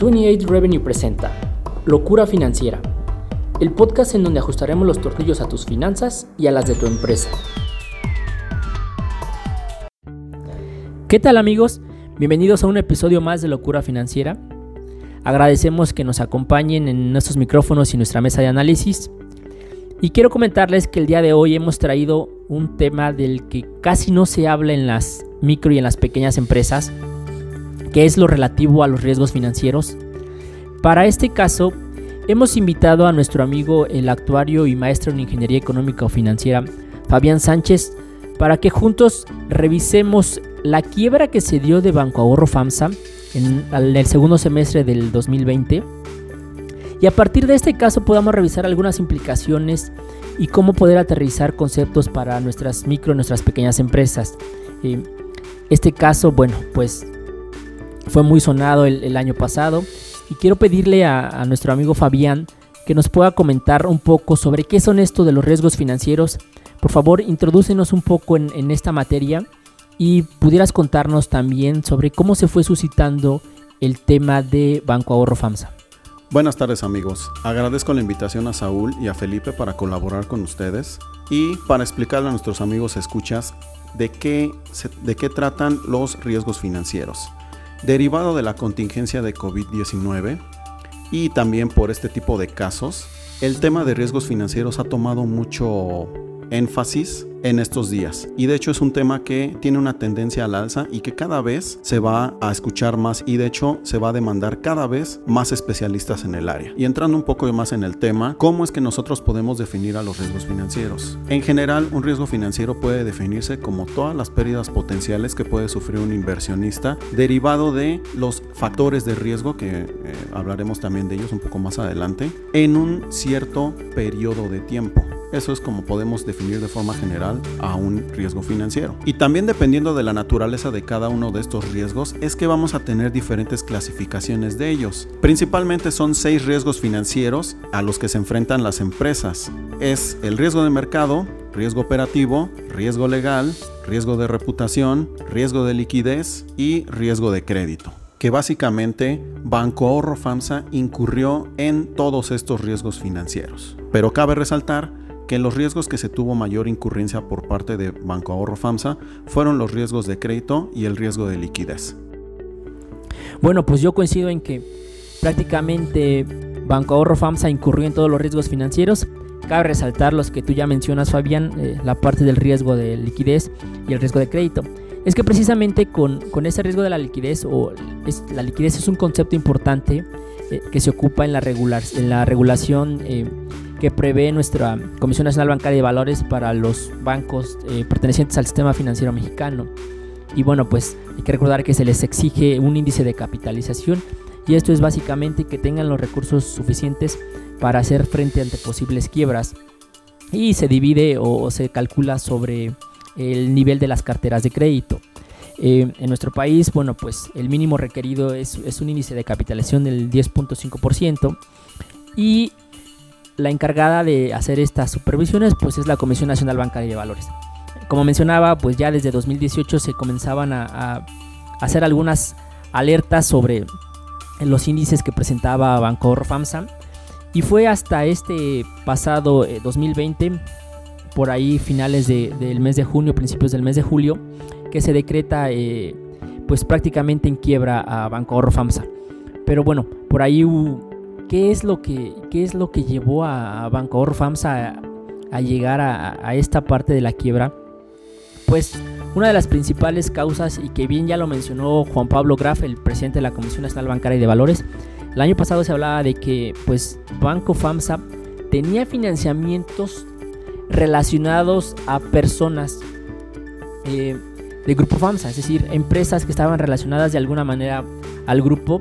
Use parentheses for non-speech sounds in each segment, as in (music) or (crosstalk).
28 Revenue presenta Locura Financiera, el podcast en donde ajustaremos los tornillos a tus finanzas y a las de tu empresa. ¿Qué tal amigos? Bienvenidos a un episodio más de Locura Financiera. Agradecemos que nos acompañen en nuestros micrófonos y nuestra mesa de análisis. Y quiero comentarles que el día de hoy hemos traído un tema del que casi no se habla en las micro y en las pequeñas empresas, que es lo relativo a los riesgos financieros. Para este caso, hemos invitado a nuestro amigo el actuario y maestro en Ingeniería Económica o Financiera, Fabián Sánchez, para que juntos revisemos la quiebra que se dio de Banco Ahorro FAMSA en, el segundo semestre del 2020 y a partir de este caso podamos revisar algunas implicaciones y cómo poder aterrizar conceptos para nuestras micro, nuestras pequeñas empresas. Eh, este caso, bueno, pues fue muy sonado el, año pasado y quiero pedirle a, nuestro amigo Fabián que nos pueda comentar un poco sobre qué son esto de los riesgos financieros. Por favor, introdúcenos un poco en, esta materia y pudieras contarnos también sobre cómo se fue suscitando el tema de Banco Ahorro FAMSA. Buenas tardes amigos, agradezco la invitación a Saúl y a Felipe para colaborar con ustedes y para explicarle a nuestros amigos escuchas de qué, de qué tratan los riesgos financieros derivado de la contingencia de COVID-19 y también por este tipo de casos, el tema de riesgos financieros ha tomado mucho énfasis en estos días. Y de hecho es un tema que tiene una tendencia al alza y que cada vez se va a escuchar más y de hecho se va a demandar cada vez más especialistas en el área. Y entrando un poco más en el tema, ¿cómo es que nosotros podemos definir a los riesgos financieros? En general, un riesgo financiero puede definirse como todas las pérdidas potenciales que puede sufrir un inversionista derivado de los factores de riesgo, que eh, hablaremos también de ellos un poco más adelante, en un cierto periodo de tiempo. Eso es como podemos definir de forma general a un riesgo financiero. Y también dependiendo de la naturaleza de cada uno de estos riesgos es que vamos a tener diferentes clasificaciones de ellos. Principalmente son seis riesgos financieros a los que se enfrentan las empresas. Es el riesgo de mercado, riesgo operativo, riesgo legal, riesgo de reputación, riesgo de liquidez y riesgo de crédito que básicamente Banco Ahorro FAMSA incurrió en todos estos riesgos financieros. Pero cabe resaltar que los riesgos que se tuvo mayor incurrencia por parte de Banco Ahorro FAMSA fueron los riesgos de crédito y el riesgo de liquidez. Bueno, pues yo coincido en que prácticamente Banco Ahorro FAMSA incurrió en todos los riesgos financieros. Cabe resaltar los que tú ya mencionas, Fabián, eh, la parte del riesgo de liquidez y el riesgo de crédito. Es que precisamente con, con ese riesgo de la liquidez, o la liquidez es un concepto importante eh, que se ocupa en la, regular, en la regulación eh, que prevé nuestra Comisión Nacional Bancaria de Valores para los bancos eh, pertenecientes al sistema financiero mexicano. Y bueno, pues hay que recordar que se les exige un índice de capitalización y esto es básicamente que tengan los recursos suficientes para hacer frente ante posibles quiebras. Y se divide o se calcula sobre el nivel de las carteras de crédito. Eh, en nuestro país, bueno, pues el mínimo requerido es, es un índice de capitalización del 10.5% y la encargada de hacer estas supervisiones pues es la Comisión Nacional Bancaria de Valores. Como mencionaba, pues ya desde 2018 se comenzaban a, hacer algunas alertas sobre los índices que presentaba Banco FAMSA y fue hasta este pasado 2020, eh, por ahí finales del mes de junio, principios del mes de julio, que se decreta eh, pues prácticamente en quiebra a Banco FAMSA. Pero bueno, por ahí hubo ¿Qué es lo que, qué es lo que llevó a, Banco Ahorro FAMSA a, llegar a, esta parte de la quiebra? Pues una de las principales causas, y que bien ya lo mencionó Juan Pablo Graf, el presidente de la Comisión Nacional Bancaria y de Valores, el año pasado se hablaba de que pues Banco FAMSA tenía financiamientos relacionados a personas eh, de Grupo FAMSA, es decir, empresas que estaban relacionadas de alguna manera al grupo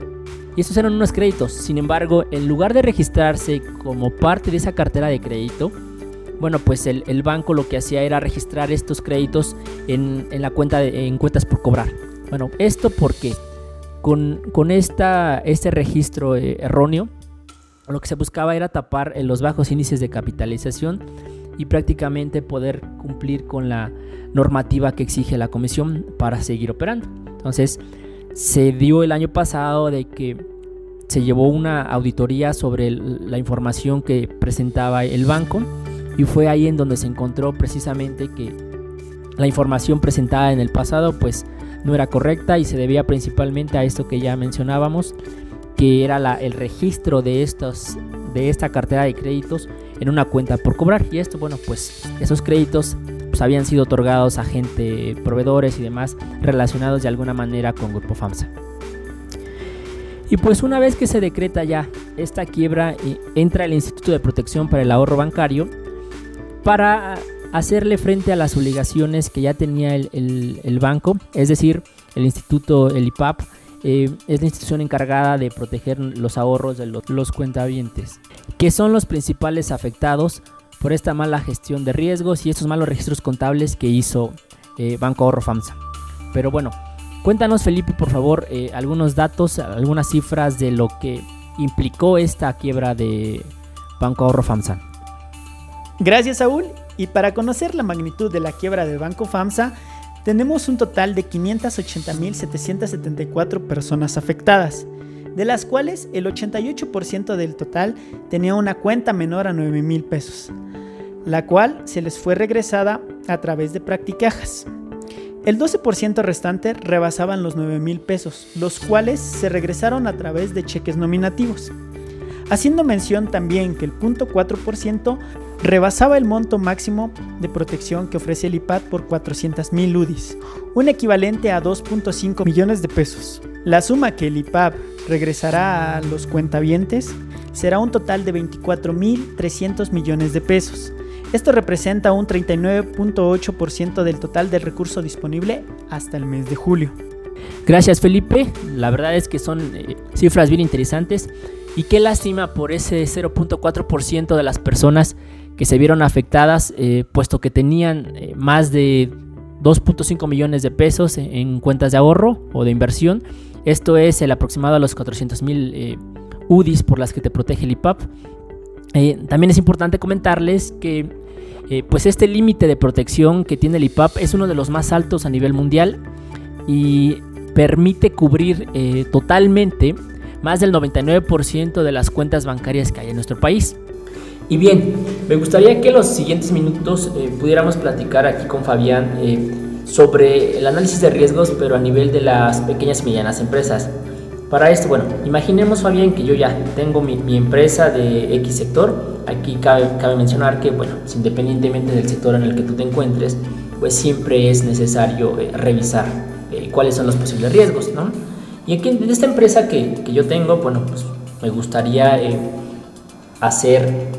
y estos eran unos créditos. Sin embargo, en lugar de registrarse como parte de esa cartera de crédito, bueno, pues el, banco lo que hacía era registrar estos créditos en, la cuenta de, en cuentas por cobrar. Bueno, esto porque con, con esta, este registro eh, erróneo, lo que se buscaba era tapar eh, los bajos índices de capitalización y prácticamente poder cumplir con la normativa que exige la comisión para seguir operando. Entonces, se dio el año pasado de que se llevó una auditoría sobre la información que presentaba el banco y fue ahí en donde se encontró precisamente que la información presentada en el pasado pues no era correcta y se debía principalmente a esto que ya mencionábamos, que era el registro de, de esta cartera de créditos en una cuenta por cobrar. Y esto, bueno, pues esos créditos pues, habían sido otorgados a gente, proveedores y demás relacionados de alguna manera con Grupo FAMSA. Y pues una vez que se decreta ya esta quiebra, entra el Instituto de Protección para el Ahorro Bancario para hacerle frente a las obligaciones que ya tenía el, banco, es decir, el instituto, el IPAP, eh, es la institución encargada de proteger los ahorros de los, cuentavientes, que son los principales afectados por esta mala gestión de riesgos y estos malos registros contables que hizo eh, Banco Ahorro FAMSA. Pero bueno, cuéntanos Felipe, por favor, eh, algunos datos, algunas cifras de lo que implicó esta quiebra de Banco Ahorro FAMSA. Gracias, Saúl. Y para conocer la magnitud de la quiebra del Banco FAMSA, tenemos un total de 580.774 personas afectadas, de las cuales el 88% del total tenía una cuenta menor a 9 mil pesos, la cual se les fue regresada a través de practicajas. El 12% restante rebasaban los 9 mil pesos, los cuales se regresaron a través de cheques nominativos. Haciendo mención también que el 0.4% rebasaba el monto máximo de protección que ofrece el IPAD por 400.000 UDIs, un equivalente a 2.5 millones de pesos. La suma que el IPAD regresará a los cuentavientes será un total de 24.300 millones de pesos. Esto representa un 39.8% del total del recurso disponible hasta el mes de julio. Gracias Felipe, la verdad es que son eh, cifras bien interesantes y qué lástima por ese 0.4% de las personas que se vieron afectadas, eh, puesto que tenían eh, más de 2.5 millones de pesos en, cuentas de ahorro o de inversión. Esto es el aproximado a los 400 mil eh, UDIs por las que te protege el IPAP. también es importante comentarles que pues este límite de protección que tiene el IPAP es uno de los más altos a nivel mundial y permite cubrir totalmente más del 99% de las cuentas bancarias que hay en nuestro país. Y bien, me gustaría que los siguientes minutos eh, pudiéramos platicar aquí con Fabián eh, sobre el análisis de riesgos, pero a nivel de las pequeñas y medianas empresas. Para esto, bueno, imaginemos Fabián que yo ya tengo mi, empresa de X sector. Aquí cabe, cabe, mencionar que, bueno, pues, independientemente del sector en el que tú te encuentres, pues siempre es necesario eh, revisar cuáles son los posibles riesgos, ¿no? Y aquí en esta empresa que, que yo tengo, bueno, pues me gustaría hacer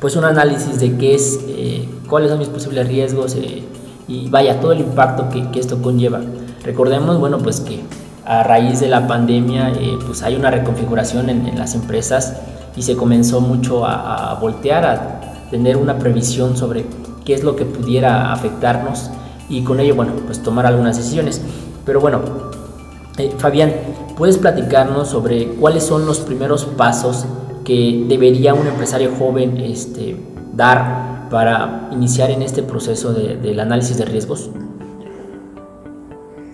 pues un análisis de qué es, eh, cuáles son mis posibles riesgos eh, y vaya, todo el impacto que, que, esto conlleva. Recordemos, bueno, pues que a raíz de la pandemia, eh, pues hay una reconfiguración en, en, las empresas y se comenzó mucho a, a, voltear, a tener una previsión sobre qué es lo que pudiera afectarnos y con ello, bueno, pues tomar algunas decisiones. Pero bueno, Fabián, ¿puedes platicarnos sobre cuáles son los primeros pasos que debería un empresario joven este, dar para iniciar en este proceso del análisis de riesgos?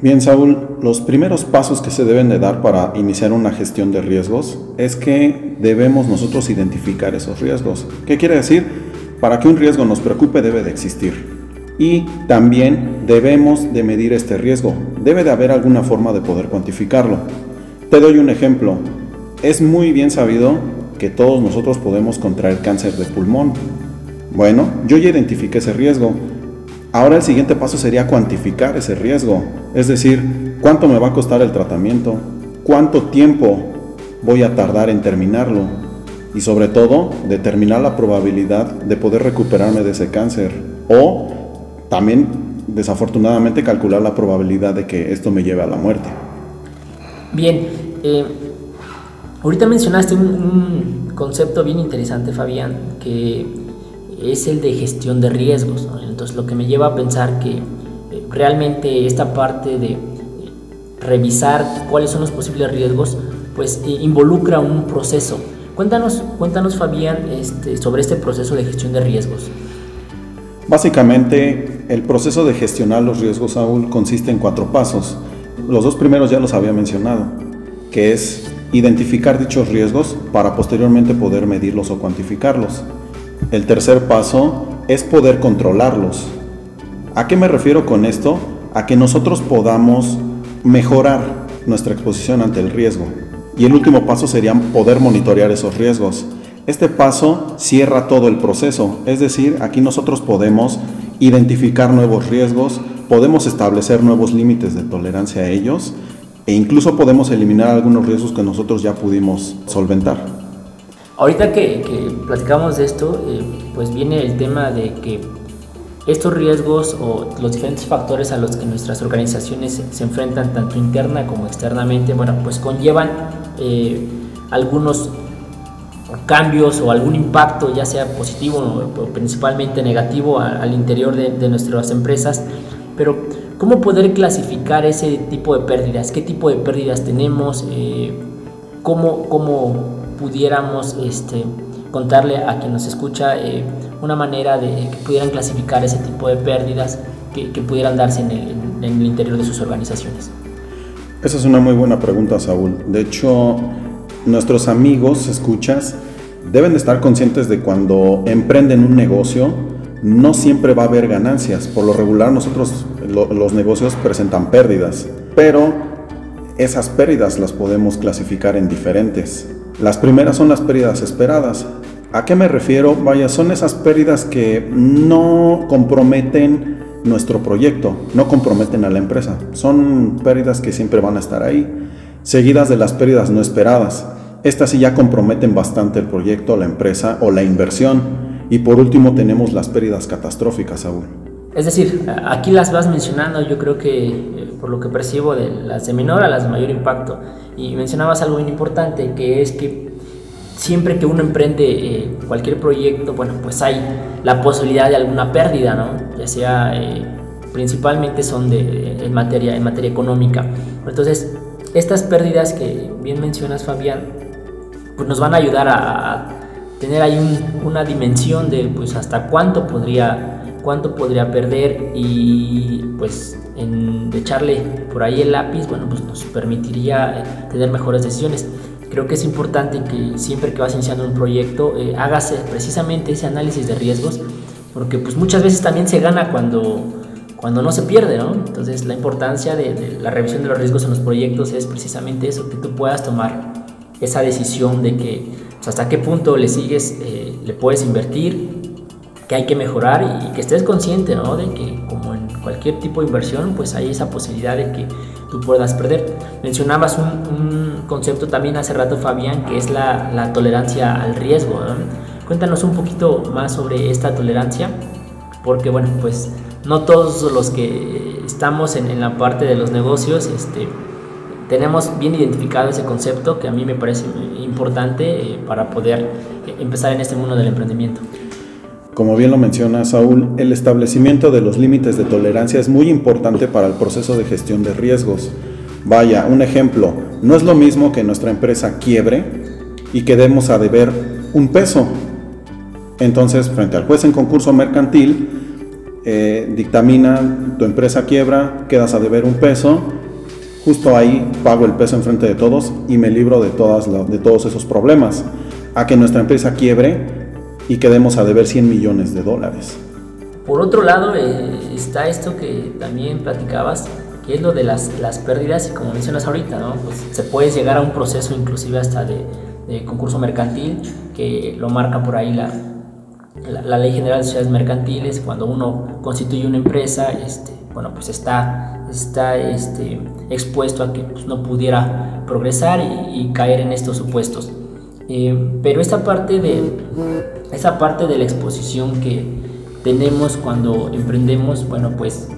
Bien, Saúl, los primeros pasos que se deben de dar para iniciar una gestión de riesgos es que debemos nosotros identificar esos riesgos. ¿Qué quiere decir? Para que un riesgo nos preocupe debe de existir. Y también debemos de medir este riesgo. Debe de haber alguna forma de poder cuantificarlo. Te doy un ejemplo. Es muy bien sabido que todos nosotros podemos contraer cáncer de pulmón. Bueno, yo ya identifiqué ese riesgo. Ahora el siguiente paso sería cuantificar ese riesgo, es decir, cuánto me va a costar el tratamiento, cuánto tiempo voy a tardar en terminarlo y sobre todo determinar la probabilidad de poder recuperarme de ese cáncer o también desafortunadamente calcular la probabilidad de que esto me lleve a la muerte. Bien, eh, Ahorita mencionaste un, concepto bien interesante, Fabián, que es el de gestión de riesgos. Entonces, lo que me lleva a pensar que eh, realmente esta parte de revisar cuáles son los posibles riesgos, pues eh, involucra un proceso. Cuéntanos, cuéntanos Fabián, este, sobre este proceso de gestión de riesgos. Básicamente, el proceso de gestionar los riesgos, Saúl, consiste en cuatro pasos. Los dos primeros ya los había mencionado, que es identificar dichos riesgos para posteriormente poder medirlos o cuantificarlos. El tercer paso es poder controlarlos. ¿A qué me refiero con esto? A que nosotros podamos mejorar nuestra exposición ante el riesgo. Y el último paso sería poder monitorear esos riesgos. Este paso cierra todo el proceso, es decir, aquí nosotros podemos identificar nuevos riesgos, podemos establecer nuevos límites de tolerancia a ellos e incluso podemos eliminar algunos riesgos que nosotros ya pudimos solventar. Ahorita que, platicamos de esto, eh, pues viene el tema de que estos riesgos o los diferentes factores a los que nuestras organizaciones se, enfrentan tanto interna como externamente, bueno, pues conllevan eh, algunos cambios o algún impacto, ya sea positivo o principalmente negativo al interior de, de nuestras empresas, pero ¿Cómo poder clasificar ese tipo de pérdidas? ¿Qué tipo de pérdidas tenemos? Eh, ¿cómo, ¿cómo, pudiéramos este, contarle a quien nos escucha eh, una manera de que pudieran clasificar ese tipo de pérdidas que, pudieran darse en el, interior de sus organizaciones? Esa es una muy buena pregunta, Saúl. De hecho, nuestros amigos, escuchas, deben de estar conscientes de cuando emprenden un negocio, no siempre va a haber ganancias. Por lo regular nosotros los negocios presentan pérdidas, pero esas pérdidas las podemos clasificar en diferentes. Las primeras son las pérdidas esperadas. ¿A qué me refiero? Vaya, son esas pérdidas que no comprometen nuestro proyecto, no comprometen a la empresa. Son pérdidas que siempre van a estar ahí, seguidas de las pérdidas no esperadas. Estas sí ya comprometen bastante el proyecto, la empresa o la inversión. Y por último tenemos las pérdidas catastróficas aún. Es decir, aquí las vas mencionando, yo creo que eh, por lo que percibo de las de menor a las de mayor impacto. Y mencionabas algo muy importante, que es que siempre que uno emprende eh, cualquier proyecto, bueno, pues hay la posibilidad de alguna pérdida, ¿no? Ya sea, eh, principalmente son de, en, materia, en materia económica. Entonces, estas pérdidas que bien mencionas, Fabián, pues nos van a ayudar a tener ahí una dimensión de pues hasta cuánto podría cuánto podría perder y pues en echarle por ahí el lápiz bueno pues nos permitiría eh, tener mejores decisiones. Creo que es importante que siempre que vas iniciando un proyecto eh, hagas precisamente ese análisis de riesgos porque pues muchas veces también se gana cuando cuando no se pierde no entonces la importancia de, de la revisión de los riesgos en los proyectos es precisamente eso que tú puedas tomar esa decisión de que hasta qué punto le sigues, eh, le puedes invertir, que hay que mejorar y, que estés consciente, ¿no? De que como en cualquier tipo de inversión, pues hay esa posibilidad de que tú puedas perder. Mencionabas un, concepto también hace rato, Fabián, que es la, tolerancia al riesgo. Cuéntanos un poquito más sobre esta tolerancia, porque bueno, pues no todos los que estamos en, la parte de los negocios, este, tenemos bien identificado ese concepto que a mí me parece importante eh, para poder empezar en este mundo del emprendimiento. Como bien lo menciona Saúl, el establecimiento de los límites de tolerancia es muy importante para el proceso de gestión de riesgos. Vaya, un ejemplo, no es lo mismo que nuestra empresa quiebre y quedemos a deber un peso. Entonces, frente al juez en concurso mercantil, eh, dictamina tu empresa quiebra, quedas a deber un peso Justo ahí pago el peso enfrente de todos y me libro de, todas de todos esos problemas. A que nuestra empresa quiebre y quedemos a deber 100 millones de dólares. Por otro lado, eh, está esto que también platicabas, que es lo de las, las pérdidas y como mencionas ahorita, ¿no? pues se puede llegar a un proceso inclusive hasta de, de concurso mercantil, que lo marca por ahí la, la, Ley General de Sociedades Mercantiles, cuando uno constituye una empresa, este, bueno, pues está, está este, expuesto a que pues, no pudiera progresar y, caer en estos supuestos. Eh, pero esta parte, de, esa parte de la exposición que tenemos cuando emprendemos, bueno, pues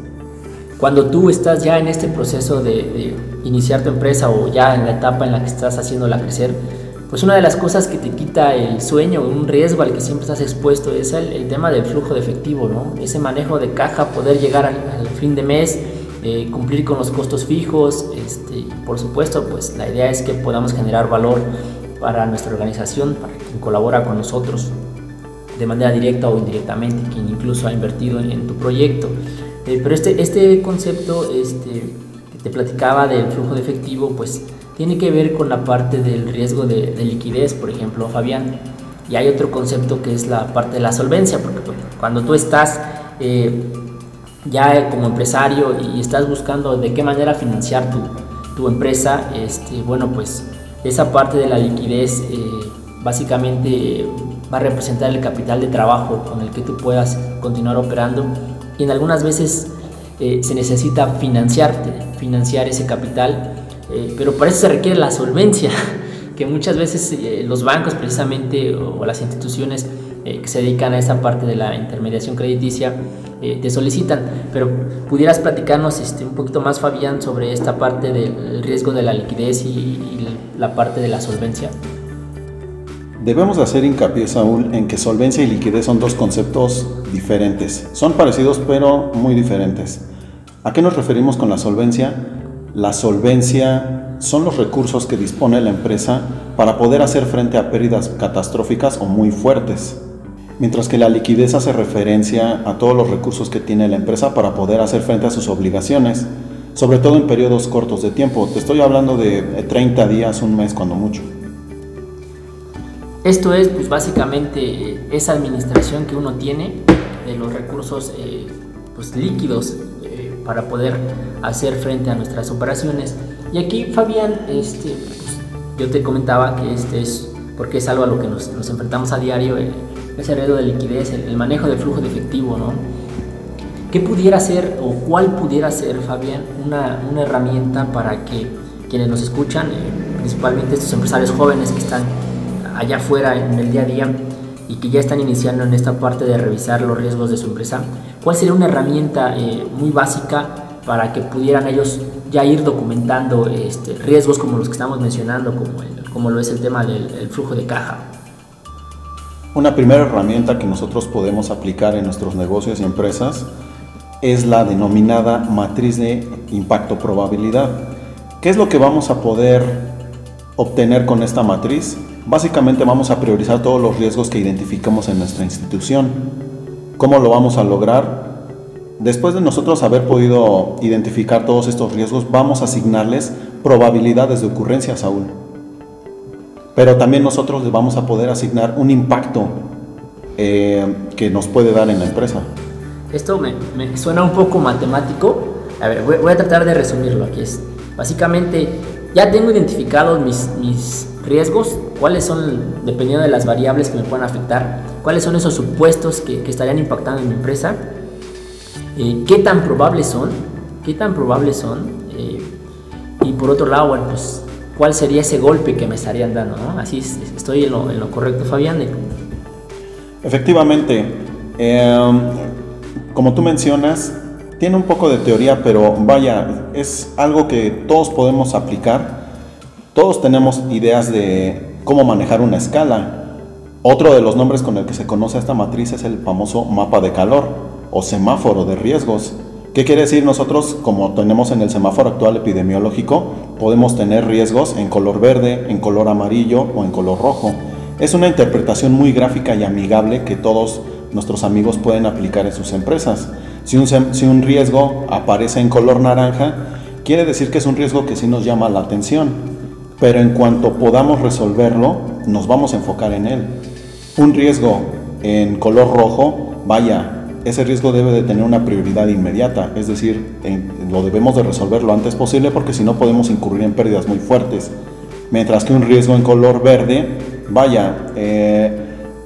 cuando tú estás ya en este proceso de, iniciar tu empresa o ya en la etapa en la que estás haciéndola crecer, pues una de las cosas que te quita el sueño, un riesgo al que siempre estás expuesto es el, tema del flujo de efectivo, ¿no? Ese manejo de caja, poder llegar al, fin de mes, eh, cumplir con los costos fijos, este, por supuesto, pues la idea es que podamos generar valor para nuestra organización, para quien colabora con nosotros de manera directa o indirectamente, quien incluso ha invertido en, tu proyecto. Eh, pero este, este concepto este, que te platicaba del flujo de efectivo, pues tiene que ver con la parte del riesgo de, liquidez, por ejemplo, Fabián. Y hay otro concepto que es la parte de la solvencia, porque cuando tú estás eh, ya como empresario y estás buscando de qué manera financiar tu, tu empresa, este, bueno, pues esa parte de la liquidez eh, básicamente va a representar el capital de trabajo con el que tú puedas continuar operando y en algunas veces eh, se necesita financiarte, financiar ese capital, eh, pero para eso se requiere la solvencia, (laughs) que muchas veces los bancos precisamente o, las instituciones que se dedican a esa parte de la intermediación crediticia eh, te solicitan. Pero pudieras platicarnos este, un poquito más, Fabián, sobre esta parte del riesgo de la liquidez y, la parte de la solvencia. Debemos hacer hincapié, Saúl, en que solvencia y liquidez son dos conceptos diferentes. Son parecidos pero muy diferentes. ¿A qué nos referimos con la solvencia? La solvencia son los recursos que dispone la empresa para poder hacer frente a pérdidas catastróficas o muy fuertes mientras que la liquidez hace referencia a todos los recursos que tiene la empresa para poder hacer frente a sus obligaciones, sobre todo en periodos cortos de tiempo. Te estoy hablando de 30 días, un mes cuando mucho. Esto es pues básicamente esa administración que uno tiene de los recursos eh, pues, líquidos eh, para poder hacer frente a nuestras operaciones. Y aquí Fabián, este, pues, yo te comentaba que este es porque es algo a lo que nos, enfrentamos a diario. Eh, ese de liquidez, el, manejo del flujo de efectivo, ¿no? ¿Qué pudiera ser o cuál pudiera ser, Fabián, una, una herramienta para que quienes nos escuchan, eh, principalmente estos empresarios jóvenes que están allá afuera en el día a día y que ya están iniciando en esta parte de revisar los riesgos de su empresa, ¿cuál sería una herramienta eh, muy básica para que pudieran ellos ya ir documentando este, riesgos como los que estamos mencionando, como, como lo es el tema del flujo de caja? Una primera herramienta que nosotros podemos aplicar en nuestros negocios y empresas es la denominada matriz de impacto probabilidad. ¿Qué es lo que vamos a poder obtener con esta matriz? Básicamente vamos a priorizar todos los riesgos que identificamos en nuestra institución. ¿Cómo lo vamos a lograr? Después de nosotros haber podido identificar todos estos riesgos, vamos a asignarles probabilidades de ocurrencia, Saúl pero también nosotros les vamos a poder asignar un impacto eh, que nos puede dar en la empresa. Esto me, suena un poco matemático. A ver, voy, a tratar de resumirlo aquí. Es, básicamente, ya tengo identificados mis, mis riesgos, cuáles son, dependiendo de las variables que me puedan afectar, cuáles son esos supuestos que, que estarían impactando en mi empresa, eh, qué tan probables son, qué tan probables son, eh, y por otro lado, bueno, pues cuál sería ese golpe que me estarían dando, ¿no? Así estoy en lo, correcto, Fabián. Efectivamente, em, como tú mencionas, tiene un poco de teoría, pero vaya, es algo que todos podemos aplicar. Todos tenemos ideas de cómo manejar una escala. Otro de los nombres con el que se conoce esta matriz es el famoso mapa de calor o semáforo de riesgos. ¿Qué quiere decir? Nosotros, como tenemos en el semáforo actual epidemiológico, podemos tener riesgos en color verde, en color amarillo o en color rojo. Es una interpretación muy gráfica y amigable que todos nuestros amigos pueden aplicar en sus empresas. Si un, si un riesgo aparece en color naranja, quiere decir que es un riesgo que sí nos llama la atención, pero en cuanto podamos resolverlo, nos vamos a enfocar en él. Un riesgo en color rojo, vaya, ese riesgo debe de tener una prioridad inmediata, es decir, lo debemos de resolver lo antes posible porque si no podemos incurrir en pérdidas muy fuertes. Mientras que un riesgo en color verde, vaya, eh,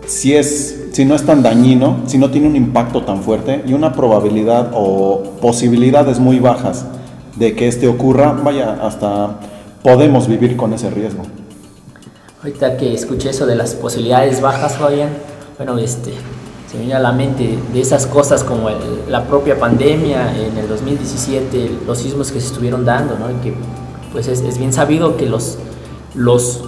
si, es, si no es tan dañino, si no tiene un impacto tan fuerte y una probabilidad o posibilidades muy bajas de que este ocurra, vaya, hasta podemos vivir con ese riesgo. Ahorita que escuché eso de las posibilidades bajas, Fabián, bueno, este, se me a la mente de esas cosas como la propia pandemia en el 2017, los sismos que se estuvieron dando, ¿no? Y que pues es, bien sabido que los, los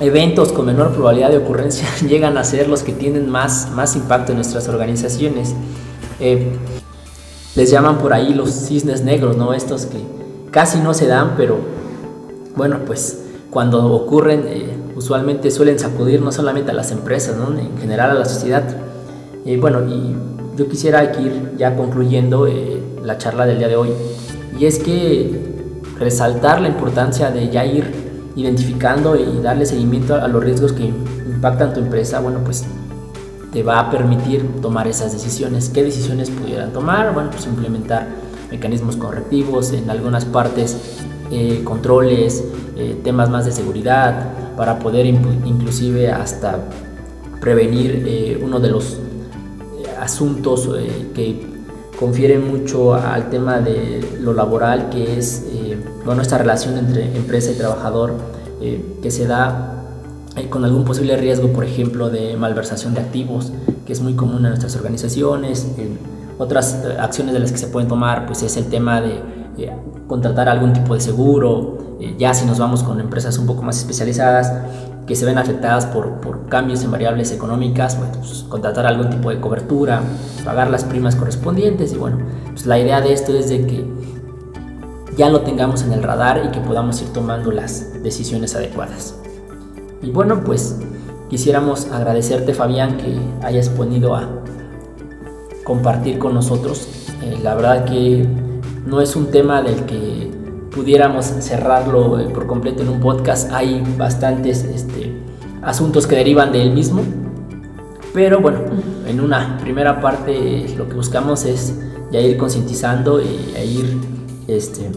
eventos con menor probabilidad de ocurrencia (laughs) llegan a ser los que tienen más, más impacto en nuestras organizaciones. Eh, les llaman por ahí los cisnes negros, ¿no? Estos que casi no se dan, pero bueno, pues cuando ocurren eh, usualmente suelen sacudir no solamente a las empresas, ¿no? en general a la sociedad. Eh, bueno, y yo quisiera ir ya concluyendo eh, la charla del día de hoy. Y es que resaltar la importancia de ya ir identificando y darle seguimiento a los riesgos que impactan tu empresa, bueno, pues te va a permitir tomar esas decisiones. ¿Qué decisiones pudieran tomar? Bueno, pues implementar mecanismos correctivos en algunas partes, eh, controles, eh, temas más de seguridad, para poder inclusive hasta prevenir eh, uno de los asuntos que confieren mucho al tema de lo laboral, que es bueno, esta relación entre empresa y trabajador que se da con algún posible riesgo, por ejemplo, de malversación de activos, que es muy común en nuestras organizaciones. Otras eh, acciones de las que se pueden tomar, pues es el tema de eh, contratar algún tipo de seguro, eh, ya si nos vamos con empresas un poco más especializadas que se ven afectadas por, por cambios en variables económicas, pues contratar algún tipo de cobertura, pagar las primas correspondientes y bueno, pues la idea de esto es de que ya lo tengamos en el radar y que podamos ir tomando las decisiones adecuadas. Y bueno, pues quisiéramos agradecerte Fabián que hayas ponido a compartir con nosotros. Eh, la verdad que no es un tema del que pudiéramos cerrarlo eh, por completo en un podcast. Hay bastantes este, asuntos que derivan de él mismo. Pero bueno, en una primera parte lo que buscamos es ya ir concientizando e ir este,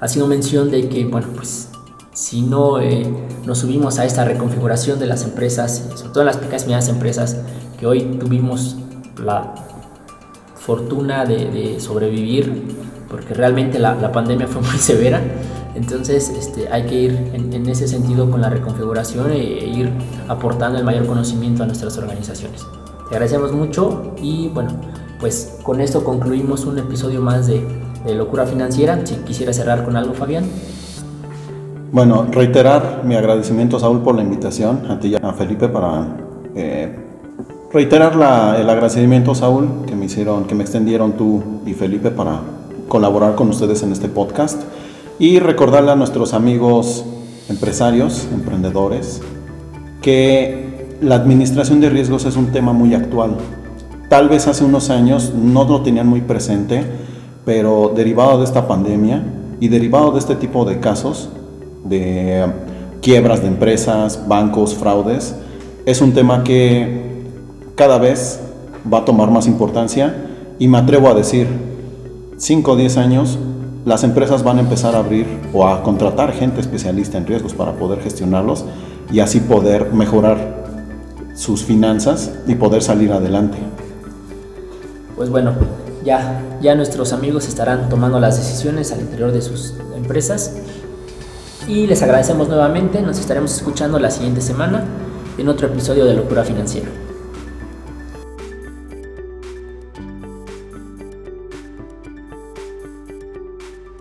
haciendo mención de que, bueno, pues si no eh, nos subimos a esta reconfiguración de las empresas, sobre todo en las pequeñas y medianas empresas, que hoy tuvimos la fortuna de, sobrevivir, porque realmente la, pandemia fue muy (laughs) severa, entonces este, hay que ir en, ese sentido con la reconfiguración e, e, ir aportando el mayor conocimiento a nuestras organizaciones. Te agradecemos mucho y bueno, pues con esto concluimos un episodio más de, de Locura Financiera. Si quisiera cerrar con algo, Fabián. Bueno, reiterar mi agradecimiento, Saúl, por la invitación, a ti y a Felipe, para eh, reiterar el agradecimiento, Saúl, que me hicieron, que me extendieron tú y Felipe para colaborar con ustedes en este podcast. Y recordarle a nuestros amigos empresarios, emprendedores, que la administración de riesgos es un tema muy actual. Tal vez hace unos años no lo tenían muy presente, pero derivado de esta pandemia y derivado de este tipo de casos, de quiebras de empresas, bancos, fraudes, es un tema que cada vez va a tomar más importancia y me atrevo a decir, 5 o 10 años, las empresas van a empezar a abrir o a contratar gente especialista en riesgos para poder gestionarlos y así poder mejorar sus finanzas y poder salir adelante. Pues bueno, ya, ya nuestros amigos estarán tomando las decisiones al interior de sus empresas y les agradecemos nuevamente, nos estaremos escuchando la siguiente semana en otro episodio de Locura Financiera.